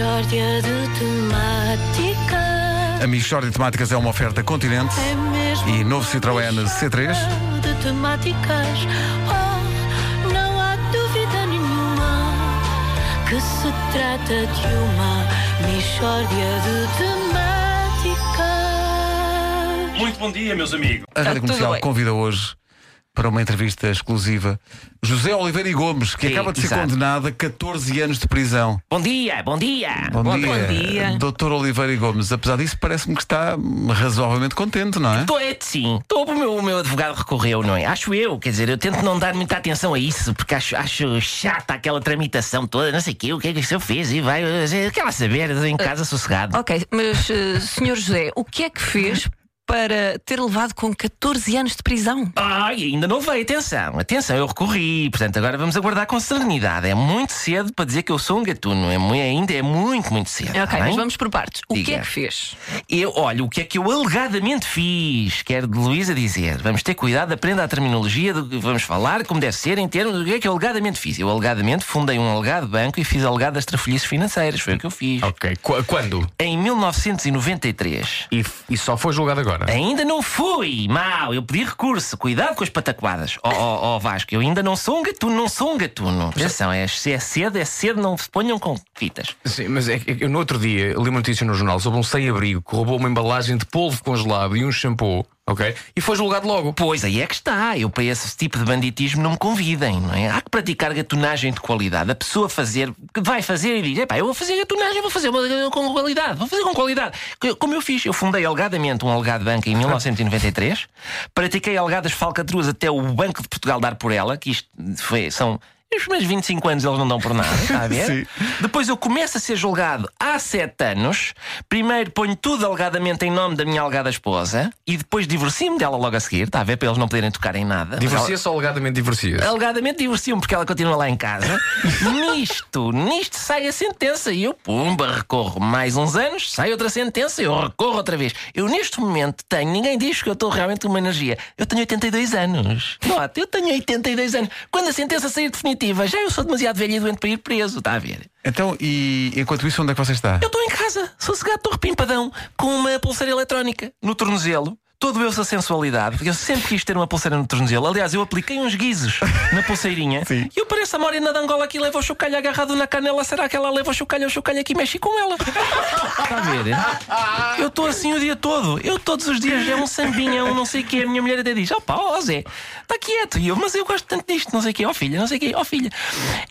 De temáticas. A Michórdia de Temáticas é uma oferta Continente É mesmo e novo Citroën C3. mixórdia de temáticas. Oh, não há dúvida nenhuma que se trata de uma de temáticas. Muito bom dia, meus amigos. A Rádio tudo Comercial convida hoje para uma entrevista exclusiva José Oliveira e Gomes, que Sim, acaba de ser exato. condenado a 14 anos de prisão. Bom dia, bom dia. Bom, bom, dia, bom dia. Doutor Oliveira e Gomes. Apesar disso, parece-me que está razoavelmente contente, não é? Tô, é, sim, Tô, o, meu, o meu advogado recorreu, não é? Acho eu, quer dizer, eu tento não dar muita atenção a isso, porque acho, acho chata aquela tramitação toda, não sei o quê, o que é que o senhor fez e vai, eh, quer lá saber, em casa sossegado. Ok, mas eh, Sr. José, o que é que fez para ter levado com 14 anos de prisão? Ai, ainda não veio, atenção, atenção, eu recorri, portanto agora vamos aguardar com serenidade. É muito cedo para dizer que eu sou um gatuno, é muito, ainda é muito, muito cedo. Ok, tá mas vamos por partes. O que Diga. é que fez? Eu, olha, o que é que eu alegadamente fiz? Quero de Luísa dizer. Vamos ter cuidado, aprenda a terminologia do que vamos falar, como deve ser, em termos do que é que eu alegadamente fiz. Eu alegadamente fundei um alegado banco e fiz alegadas trafolhices financeiras. Foi o que eu fiz. Ok. Qu- quando? Em 1993. E, f- e só foi julgado agora? Ainda não fui! Mal, eu pedi recurso. Cuidado com as pataquadas. Ó ó, ó, Vasco, eu ainda não sou um gatuno, não sou um gatuno. Atenção, é, se é cedo, é cedo, não se ponham com fitas. Sim, mas é que eu no outro dia li uma notícia no jornal sobre um sem-abrigo que roubou uma embalagem de polvo congelado e um shampoo, ok? E foi julgado logo. Pois aí é que está. Eu para esse tipo de banditismo não me convidem, não é? Há que praticar gatunagem de qualidade. A pessoa fazer, vai fazer e diz: epá, eu vou fazer gatunagem, vou fazer com qualidade, vou fazer com qualidade. Como eu fiz, eu fundei alegadamente um alegado banco em 1993, pratiquei alegadas falcatruas até o Banco de Portugal dar por ela, que isto foi, são. Os primeiros 25 anos eles não dão por nada, está a ver? Sim. Depois eu começo a ser julgado há sete anos. Primeiro ponho tudo alegadamente em nome da minha alegada esposa e depois divorcio-me dela logo a seguir, está a ver? Para eles não poderem tocar em nada. Divorcia-se ou alegadamente divorcia-se? ela- Alegadamente divorcio-me porque ela continua lá em casa. nisto, nisto sai a sentença e eu, pumba, recorro mais uns anos, sai outra sentença, eu recorro outra vez. Eu neste momento tenho, ninguém diz que eu estou realmente com uma energia. Eu tenho 82 anos. Nota, eu tenho 82 anos. Quando a sentença sair definitiva, já eu sou demasiado velho e doente para ir preso, está a ver? Então, e enquanto isso, onde é que você está? Eu estou em casa, sossegado, estou repimpadão, com uma pulseira eletrónica no tornozelo. Todo eu sou sensualidade, porque eu sempre quis ter uma pulseira no tornozelo. Aliás, eu apliquei uns guizos na pulseirinha Sim. e eu pareço a morena da Angola que leva o chocalho agarrado na canela. Será que ela leva o chocalho? O chocalho aqui mexe com ela. Está a ver? Eu estou assim o dia todo. Eu todos os dias é um sambinha, um não sei o quê. A minha mulher até diz: opá, ó Zé, está quieto. E eu, mas eu gosto tanto disto, não sei o quê. Ó filha, não sei o quê. Ó filha.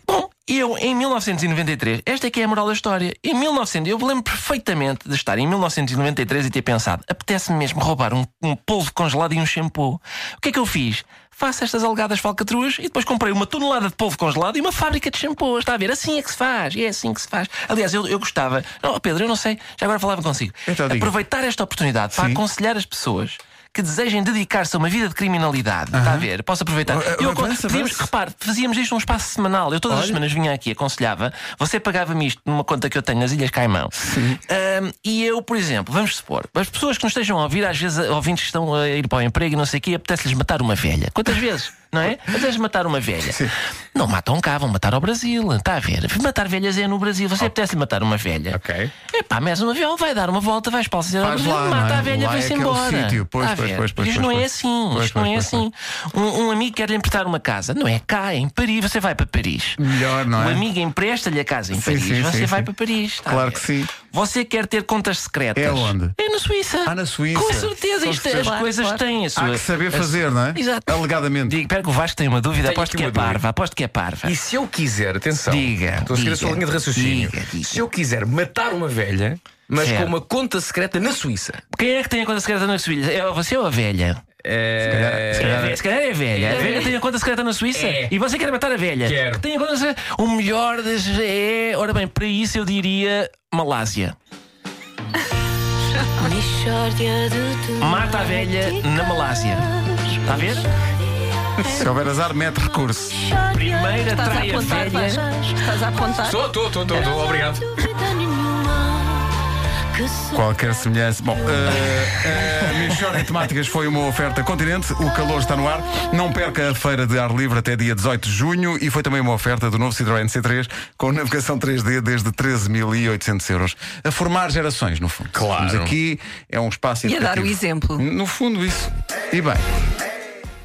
Bom, eu, em 1993, esta é que é a moral da história. Em 1900, eu lembro perfeitamente de estar em 1993 e ter pensado: apetece-me mesmo roubar um, um polvo congelado e um shampoo. O que é que eu fiz? Faço estas alegadas falcatruas e depois comprei uma tonelada de polvo congelado e uma fábrica de shampoo. Está a ver? Assim é que se faz. É assim que se faz. Aliás, eu, eu gostava. Não, Pedro, eu não sei. Já agora falava consigo. Então. Aproveitar esta oportunidade para Sim. aconselhar as pessoas. Que desejem dedicar-se a uma vida de criminalidade. Está a ver? Posso aproveitar? Eu, podíamos- repare, fazíamos isto num espaço semanal. Eu todas as semanas vinha aqui, aconselhava. Você pagava-me isto numa conta que eu tenho nas Ilhas Caimão. E eu, por exemplo, vamos supor, as pessoas que nos estejam a ouvir, às vezes ouvintes que estão a ir para o emprego e não sei o quê, apetece-lhes matar uma velha. Quantas vezes? Não é? Apetece matar uma velha. Não matam cá, vão matar ao Brasil. Está a ver? Matar velhas é no Brasil. Você apetece-lhe matar uma velha. Ok. Epá, mas um avião vai dar uma volta, vai espalhar ao Faz Brasil, lá, mata é? a velha, é vai-se aquele embora. sítio. Pois, a pois, pois, pois, Isto não é assim. Pois, Isto não é assim. Um, um amigo quer lhe emprestar uma casa. Não é cá, é em Paris. Você vai para Paris. Melhor, não O é? amigo empresta-lhe a casa em Sim, Paris. sim, Você sim, vai sim. para Paris. a Claro que sim. Você quer ter contas secretas. É onde? É na Suíça. Ah, na Suíça. Com certeza. Com Isto, certeza. as Claro, coisas claro. têm a sua. Há que saber a- fazer, não é? Exato. Alegadamente. Diga, espera que o Vasco tem uma dúvida. Tenho aposto que é dúvida. parva. Aposto que é parva. E se eu quiser, atenção, Diga, estou a seguir a sua linha de raciocínio. diga, diga. Se eu quiser matar uma velha, mas Certo. com uma conta secreta na Suíça. Quem é que tem a conta secreta na Suíça? É você ou a velha? É... Se calhar, se calhar é velha. A velha tem a conta secreta na Suíça É. e você quer matar a velha. Quero. Que tem a conta secreta. O melhor das é. Ora bem, para isso eu diria Malásia. Mata a velha na Malásia. Está a ver? Se houver azar, mete recurso. Primeira Estás a trai a apontar, velha. Estás a apontar? Estou, estou, estou, estou, estou, obrigado. Qualquer semelhança. Bom, uh, a Michórdia Temáticas foi uma oferta continente. O calor está no ar. Não perca a feira de ar livre até dia 18 de junho. E foi também uma oferta do novo Citroën C3 com navegação 3D desde 13.800 euros. A formar gerações, no fundo. Claro. Estamos aqui é um espaço E a dar o exemplo. No fundo, isso. E bem.